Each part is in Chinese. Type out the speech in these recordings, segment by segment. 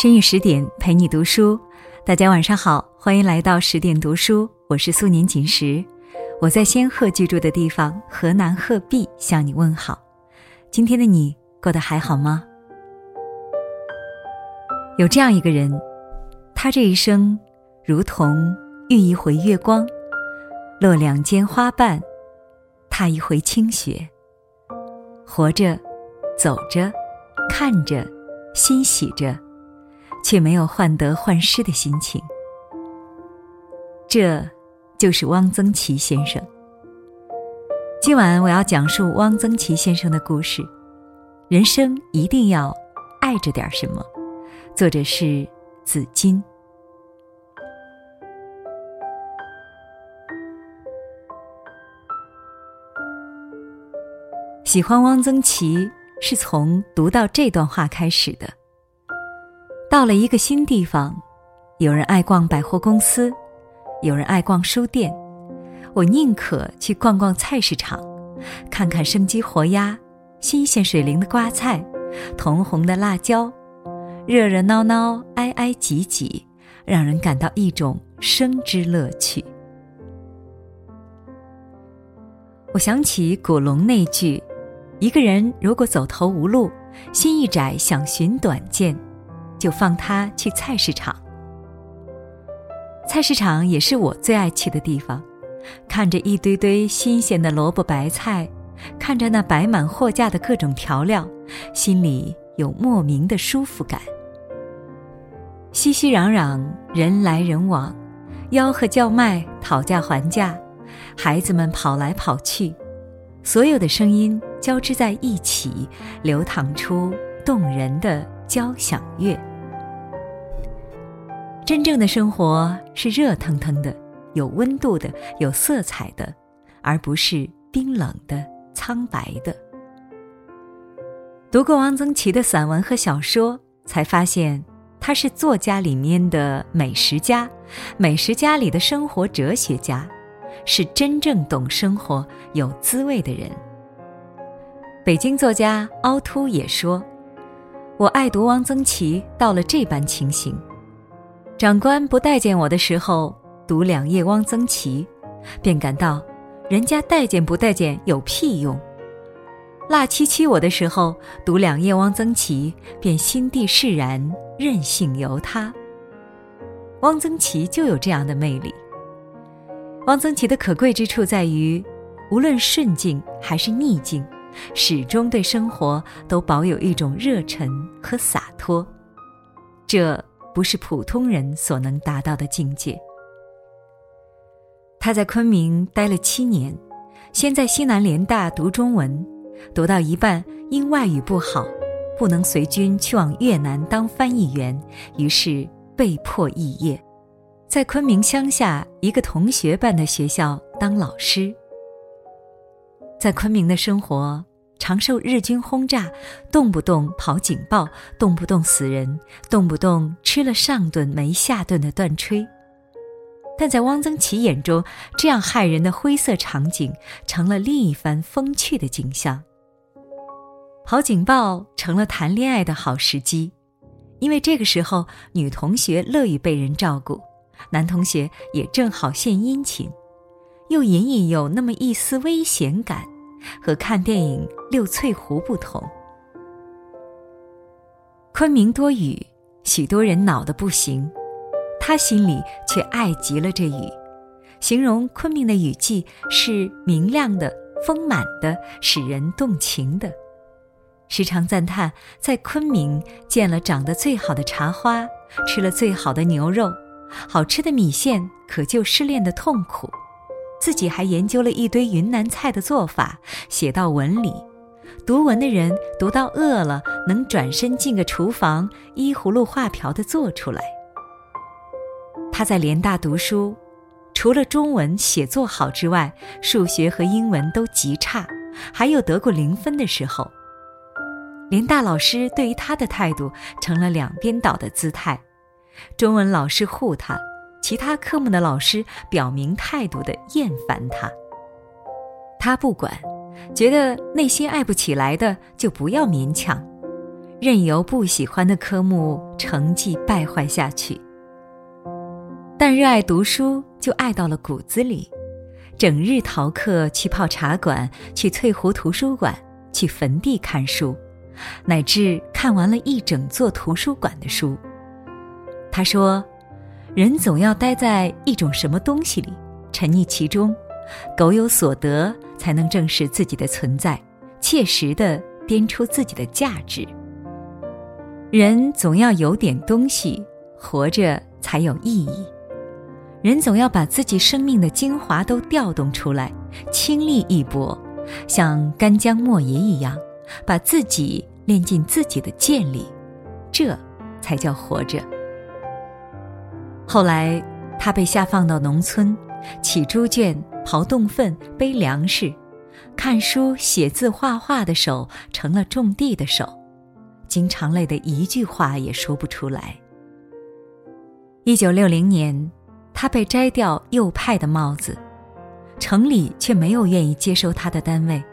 深夜十点陪你读书，大家晚上好，欢迎来到十点读书，我是素年锦时，我在仙鹤居住的地方河南鹤壁向你问好。今天的你过得还好吗？有这样一个人，他这一生如同遇一回月光，落两间花瓣，踏一回清雪。活着，走着，看着，欣喜着。却没有患得患失的心情，这就是汪曾祺先生。今晚我要讲述汪曾祺先生的故事。人生一定要爱着点什么。作者是紫金。喜欢汪曾祺是从读到这段话开始的。到了一个新地方，有人爱逛百货公司，有人爱逛书店，我宁可去逛逛菜市场，看看生机活鸭、新鲜水灵的瓜菜、铜红的辣椒，热热闹闹、挨挨挤挤，让人感到一种生之乐趣。我想起古龙那句：“一个人如果走投无路，心一窄，想寻短见。”就放他去菜市场。菜市场也是我最爱去的地方，看着一堆堆新鲜的萝卜白菜，看着那摆满货架的各种调料，心里有莫名的舒服感。熙熙攘攘，人来人往，吆喝叫卖，讨价还价，孩子们跑来跑去，所有的声音交织在一起，流淌出动人的交响乐。真正的生活是热腾腾的，有温度的，有色彩的，而不是冰冷的、苍白的。读过汪曾祺的散文和小说，才发现他是作家里面的美食家，美食家里的生活哲学家，是真正懂生活、有滋味的人。北京作家凹凸也说：“我爱读汪曾祺，到了这般情形。”长官不待见我的时候，读两页汪曾祺，便感到人家待见不待见有屁用；辣戚戚我的时候，读两页汪曾祺，便心地释然，任性由他。汪曾祺就有这样的魅力。汪曾祺的可贵之处在于，无论顺境还是逆境，始终对生活都保有一种热忱和洒脱。这。不是普通人所能达到的境界。他在昆明待了七年，先在西南联大读中文，读到一半因外语不好，不能随军去往越南当翻译员，于是被迫肄业，在昆明乡下一个同学办的学校当老师。在昆明的生活。常受日军轰炸，动不动跑警报，动不动死人，动不动吃了上顿没下顿的断炊。但在汪曾祺眼中，这样骇人的灰色场景成了另一番风趣的景象。跑警报成了谈恋爱的好时机，因为这个时候女同学乐于被人照顾，男同学也正好献殷勤，又隐隐有那么一丝危险感。和看电影《六翠湖》不同，昆明多雨，许多人恼得不行，他心里却爱极了这雨，形容昆明的雨季是明亮的、丰满的，使人动情的，时常赞叹在昆明见了长得最好的茶花，吃了最好的牛肉，好吃的米线可救失恋的痛苦。自己还研究了一堆云南菜的做法，写到文里。读文的人读到饿了，能转身进个厨房，依葫芦画瓢的做出来。他在联大读书，除了中文写作好之外，数学和英文都极差，还有得过零分的时候。联大老师对于他的态度成了两边倒的姿态，中文老师护他。其他科目的老师表明态度的厌烦他，他不管，觉得那些爱不起来的就不要勉强，任由不喜欢的科目成绩败坏下去。但热爱读书就爱到了骨子里，整日逃课去泡茶馆，去翠湖图书馆，去坟地看书，乃至看完了一整座图书馆的书。他说：“人总要待在一种什么东西里，沉溺其中，苟有所得，才能证实自己的存在，切实的掂出自己的价值。人总要有点东西，活着才有意义。人总要把自己生命的精华都调动出来，倾力一搏，像干将莫邪一样，把自己练进自己的剑里，这才叫活着。”后来，他被下放到农村，起猪圈、刨洞粪、背粮食，看书、写字、画画的手成了种地的手，经常累得一句话也说不出来。一九六零年，他被摘掉右派的帽子，城里却没有愿意接收他的单位，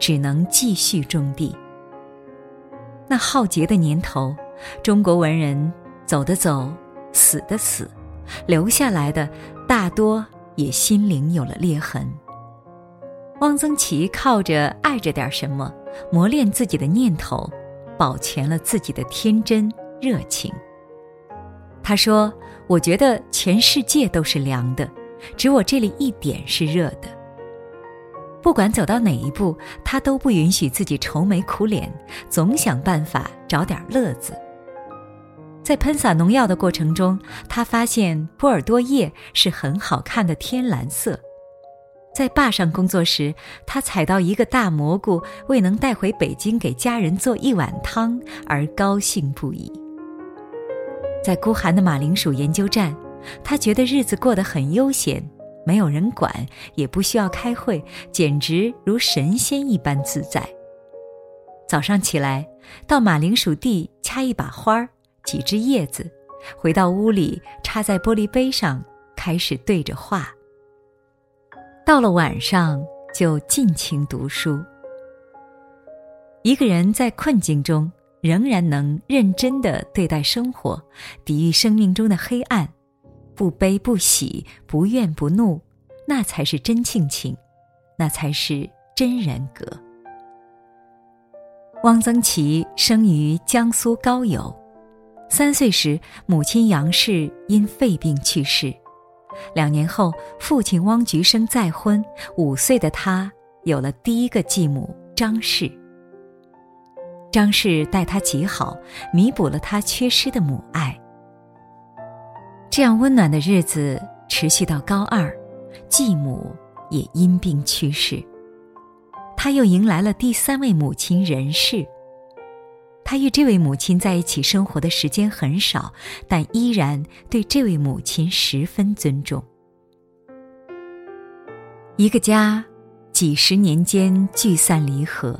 只能继续种地。那浩劫的年头，中国文人走的走，死的死。留下来的大多也心灵有了裂痕。汪曾祺靠着爱着点什么，磨练自己的念头，保全了自己的天真热情。他说：“我觉得全世界都是凉的，只我这里一点是热的。不管走到哪一步，他都不允许自己愁眉苦脸，总想办法找点乐子。”在喷洒农药的过程中，他发现波尔多叶是很好看的天蓝色。在坝上工作时，他采到一个大蘑菇，为能带回北京给家人做一碗汤而高兴不已。在孤寒的马铃薯研究站，他觉得日子过得很悠闲，没有人管，也不需要开会，简直如神仙一般自在。早上起来，到马铃薯地掐一把花儿。几只叶子，回到屋里插在玻璃杯上，开始对着画。到了晚上，就尽情读书。一个人在困境中仍然能认真的对待生活，抵御生命中的黑暗，不悲不喜，不怨不怒，那才是真性情，那才是真人格。汪曾祺生于江苏高邮。三岁时，母亲杨氏因肺病去世。两年后，父亲汪菊生再婚，五岁的他有了第一个继母张氏。张氏待他极好，弥补了他缺失的母爱。这样温暖的日子持续到高二，继母也因病去世，他又迎来了第三位母亲任氏。他与这位母亲在一起生活的时间很少，但依然对这位母亲十分尊重。一个家，几十年间聚散离合，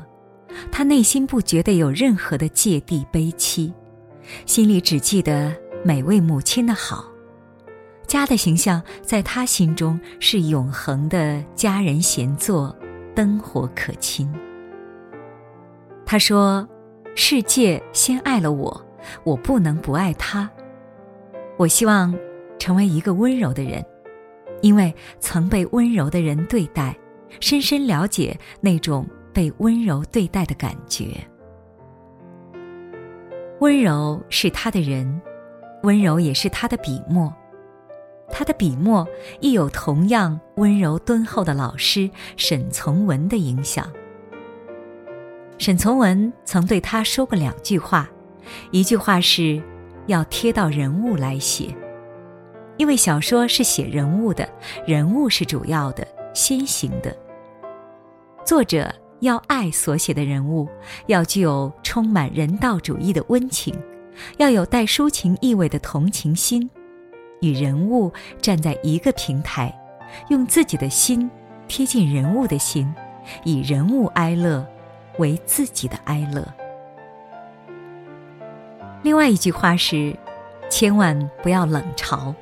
他内心不觉得有任何的芥蒂悲戚，心里只记得每位母亲的好。家的形象在他心中是永恒的，家人闲坐，灯火可亲。他说。世界先爱了我，我不能不爱他。我希望成为一个温柔的人，因为曾被温柔的人对待，深深了解那种被温柔对待的感觉。温柔是他的人，温柔也是他的笔墨。他的笔墨亦有同样温柔敦厚的老师沈从文的影响。沈从文曾对他说过两句话，一句话是，要贴到人物来写，因为小说是写人物的，人物是主要的、先行的。作者要爱所写的人物，要具有充满人道主义的温情，要有带抒情意味的同情心，与人物站在一个平台，用自己的心贴近人物的心，以人物哀乐。为自己的哀乐。另外一句话是：千万不要冷嘲，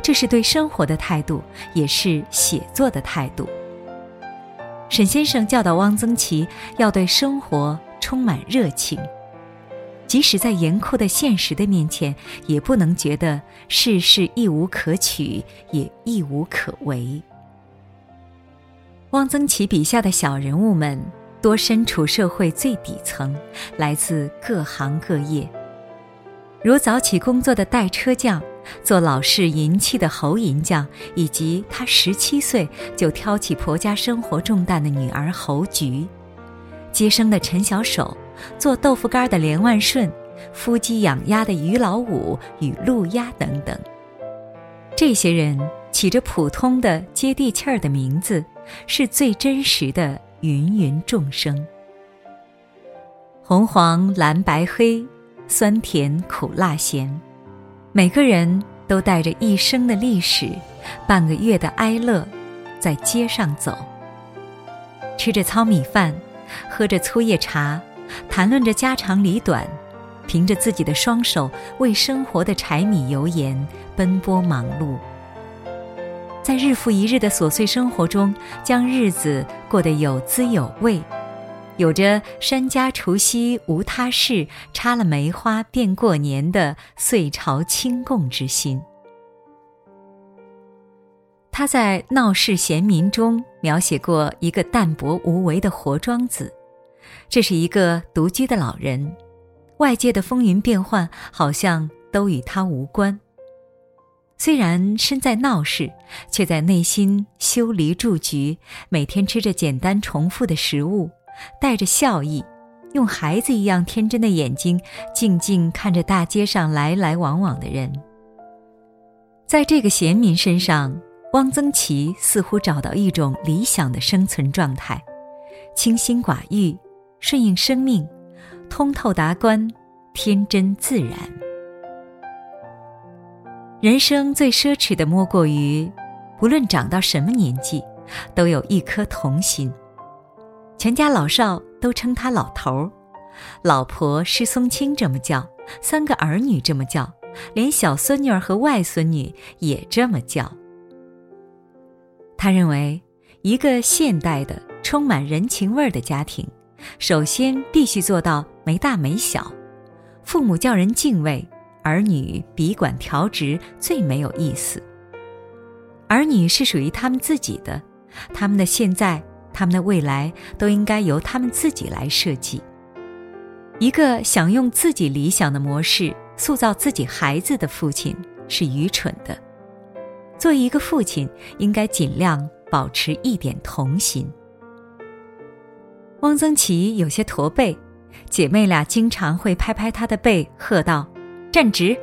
这是对生活的态度，也是写作的态度。沈先生教导汪曾祺要对生活充满热情。即使在严酷的现实的面前，也不能觉得世事亦无可取，也亦无可为。汪曾祺笔下的小人物们，多身处社会最底层，来自各行各业。如早起工作的代车匠，做老式银器的侯银匠，以及他十七岁就挑起婆家生活重担的女儿侯菊，接生的陈小手。做豆腐干的连万顺，孵鸡养鸭的于老五与陆鸭等等，这些人起着普通的接地气儿的名字，是最真实的芸芸众生。红黄蓝白黑，酸甜苦辣咸，每个人都带着一生的历史，半个月的哀乐，在街上走，吃着糙米饭，喝着粗叶茶。谈论着家长里短，凭着自己的双手为生活的柴米油盐奔波忙碌，在日复一日的琐碎生活中，将日子过得有滋有味，有着“山家除夕无他事，插了梅花便过年”的岁朝清共之心。他在《闹市闲民》中描写过一个淡泊无为的活庄子。这是一个独居的老人，外界的风云变幻好像都与他无关。虽然身在闹市，却在内心修篱筑局，每天吃着简单重复的食物，带着笑意，用孩子一样天真的眼睛，静静看着大街上来来往往的人。在这个闲民身上，汪曾祺似乎找到一种理想的生存状态：清心寡欲。顺应生命，通透达观，天真自然。人生最奢侈的莫过于，无论长到什么年纪，都有一颗童心。全家老少都称他老头儿，老婆施松青这么叫，三个儿女这么叫，连小孙女儿和外孙女也这么叫。他认为，一个现代的、充满人情味的家庭。首先必须做到没大没小，父母叫人敬畏，儿女笔管调直最没有意思。儿女是属于他们自己的，他们的现在、他们的未来都应该由他们自己来设计。一个想用自己理想的模式塑造自己孩子的父亲是愚蠢的。作为一个父亲，应该尽量保持一点童心。汪曾祺有些驼背，姐妹俩经常会拍拍他的背，喝道：“站直！”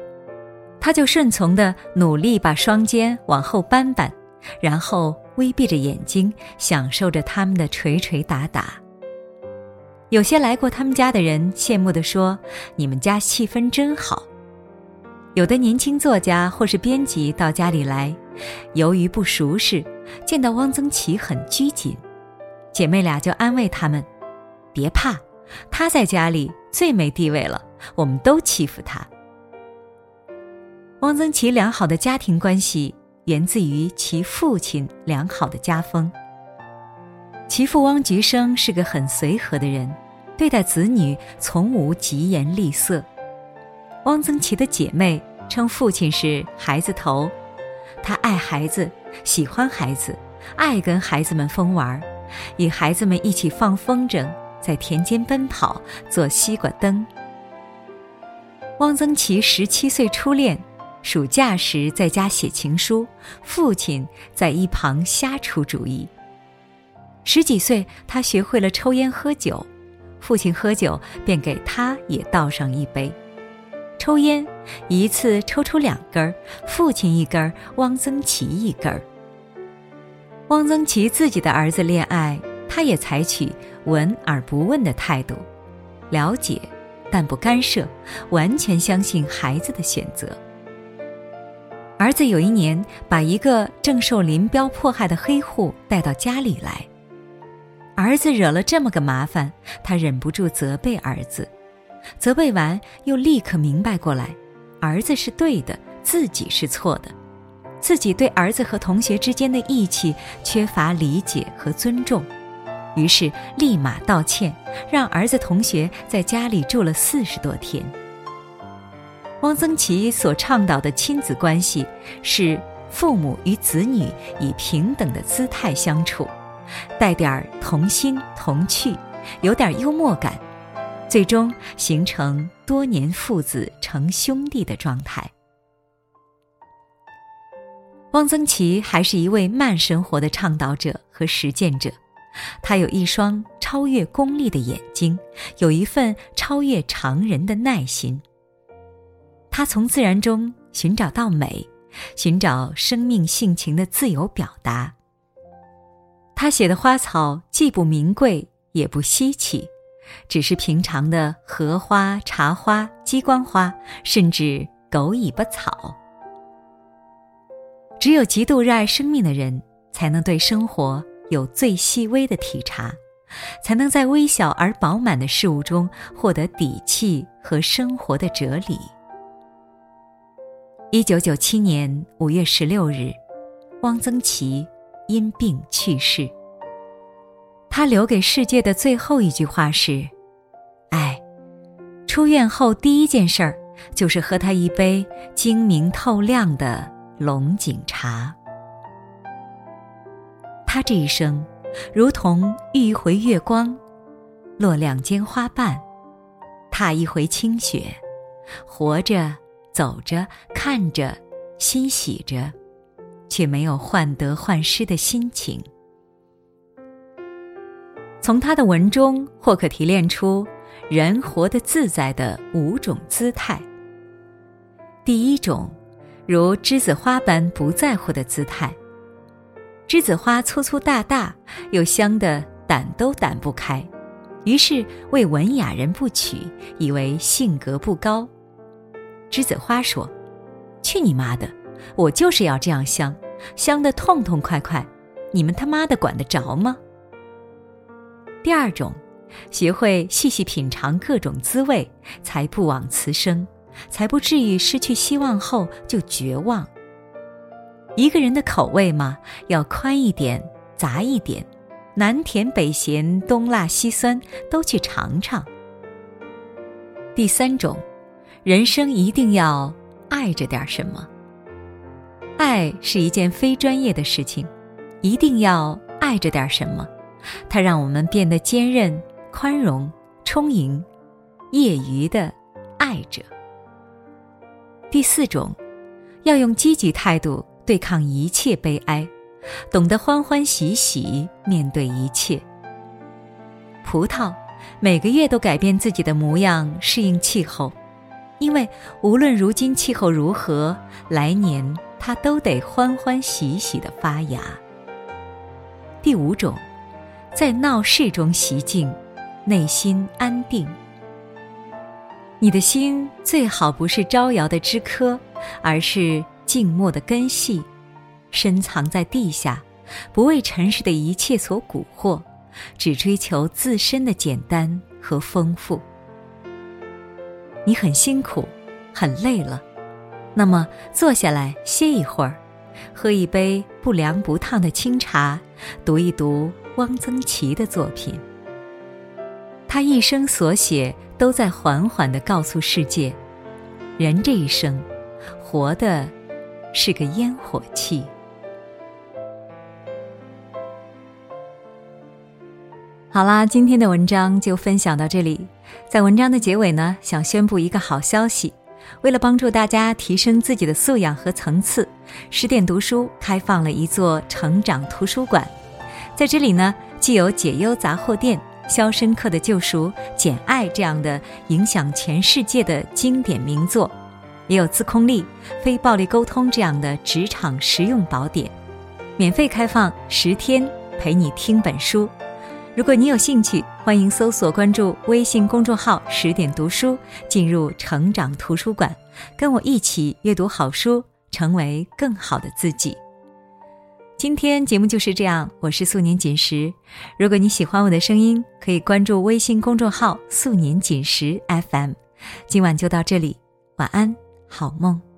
他就顺从的努力把双肩往后扳扳，然后微闭着眼睛，享受着他们的捶捶打打。有些来过他们家的人羡慕地说：“你们家气氛真好。”有的年轻作家或是编辑到家里来，由于不熟识，见到汪曾祺很拘谨。姐妹俩就安慰他们：“别怕，他在家里最没地位了，我们都欺负他。”汪曾祺良好的家庭关系源自于其父亲良好的家风。其父汪菊生是个很随和的人，对待子女从无疾言厉色。汪曾祺的姐妹称父亲是“孩子头”，他爱孩子，喜欢孩子，爱跟孩子们疯玩。与孩子们一起放风筝，在田间奔跑，做西瓜灯。汪曾祺十七岁初恋，暑假时在家写情书，父亲在一旁瞎出主意。十几岁，他学会了抽烟喝酒，父亲喝酒便给他也倒上一杯。抽烟，一次抽出两根儿，父亲一根儿，汪曾祺一根儿。汪曾祺自己的儿子恋爱，他也采取闻而不问的态度，了解，但不干涉，完全相信孩子的选择。儿子有一年把一个正受林彪迫害的黑户带到家里来，儿子惹了这么个麻烦，他忍不住责备儿子，责备完又立刻明白过来，儿子是对的，自己是错的。自己对儿子和同学之间的义气缺乏理解和尊重，于是立马道歉，让儿子同学在家里住了四十多天。汪曾祺所倡导的亲子关系是父母与子女以平等的姿态相处，带点儿童心童趣，有点幽默感，最终形成多年父子成兄弟的状态。汪曾祺还是一位慢生活的倡导者和实践者。他有一双超越功利的眼睛，有一份超越常人的耐心。他从自然中寻找到美，寻找生命性情的自由表达。他写的花草既不名贵也不稀奇，只是平常的荷花、茶花、鸡冠花，甚至狗尾巴草。只有极度热爱生命的人，才能对生活。有最细微的体察，才能在微小而饱满的事物中获得底气和生活的哲理。一九九七年五月十六日，汪曾祺因病去世。他留给世界的最后一句话是：“哎，出院后第一件事儿就是喝他一杯晶明透亮的龙井茶。”他这一生，如同遇一回月光，落两间花瓣，踏一回清雪，活着，走着，看着，欣喜着，却没有患得患失的心情。从他的文中，或可提炼出人活得自在的五种姿态。第一种，如栀子花般不在乎的姿态。栀子花粗粗大大，又香得掸都掸不开，于是为文雅人不取，以为性格不高。栀子花说：“去你妈的！我就是要这样香，香的痛痛快快，你们他妈的管得着吗？”第二种，学会细细品尝各种滋味，才不枉此生，才不至于失去希望后就绝望。一个人的口味嘛，要宽一点，杂一点，南甜北咸，东辣西酸，都去尝尝。第三种，人生一定要爱着点什么。爱是一件非专业的事情，一定要爱着点什么，它让我们变得坚韧、宽容、充盈，业余的爱着。第四种，要用积极态度。对抗一切悲哀，懂得欢欢喜喜面对一切。葡萄每个月都改变自己的模样，适应气候，因为无论如今气候如何，来年它都得欢欢喜喜的发芽。第五种，在闹市中习静，内心安定。你的心最好不是招摇的枝柯，而是。静默的根系，深藏在地下，不为尘世的一切所蛊惑，只追求自身的简单和丰富。你很辛苦，很累了，那么坐下来歇一会儿，喝一杯不凉不烫的清茶，读一读汪曾祺的作品。他一生所写，都在缓缓地告诉世界：人这一生，活的。是个烟火气。好啦，今天的文章就分享到这里。在文章的结尾呢，想宣布一个好消息：为了帮助大家提升自己的素养和层次，十点读书开放了一座成长图书馆。在这里呢，既有解忧杂货店、《肖申克的救赎》、《简爱》这样的影响全世界的经典名作。也有自控力、非暴力沟通这样的职场实用宝典，免费开放十天，陪你听本书。如果你有兴趣，欢迎搜索关注微信公众号“十点读书”，进入成长图书馆，跟我一起阅读好书，成为更好的自己。今天节目就是这样，我是素年锦时。如果你喜欢我的声音，可以关注微信公众号“素年锦时 FM”。今晚就到这里，晚安。好梦。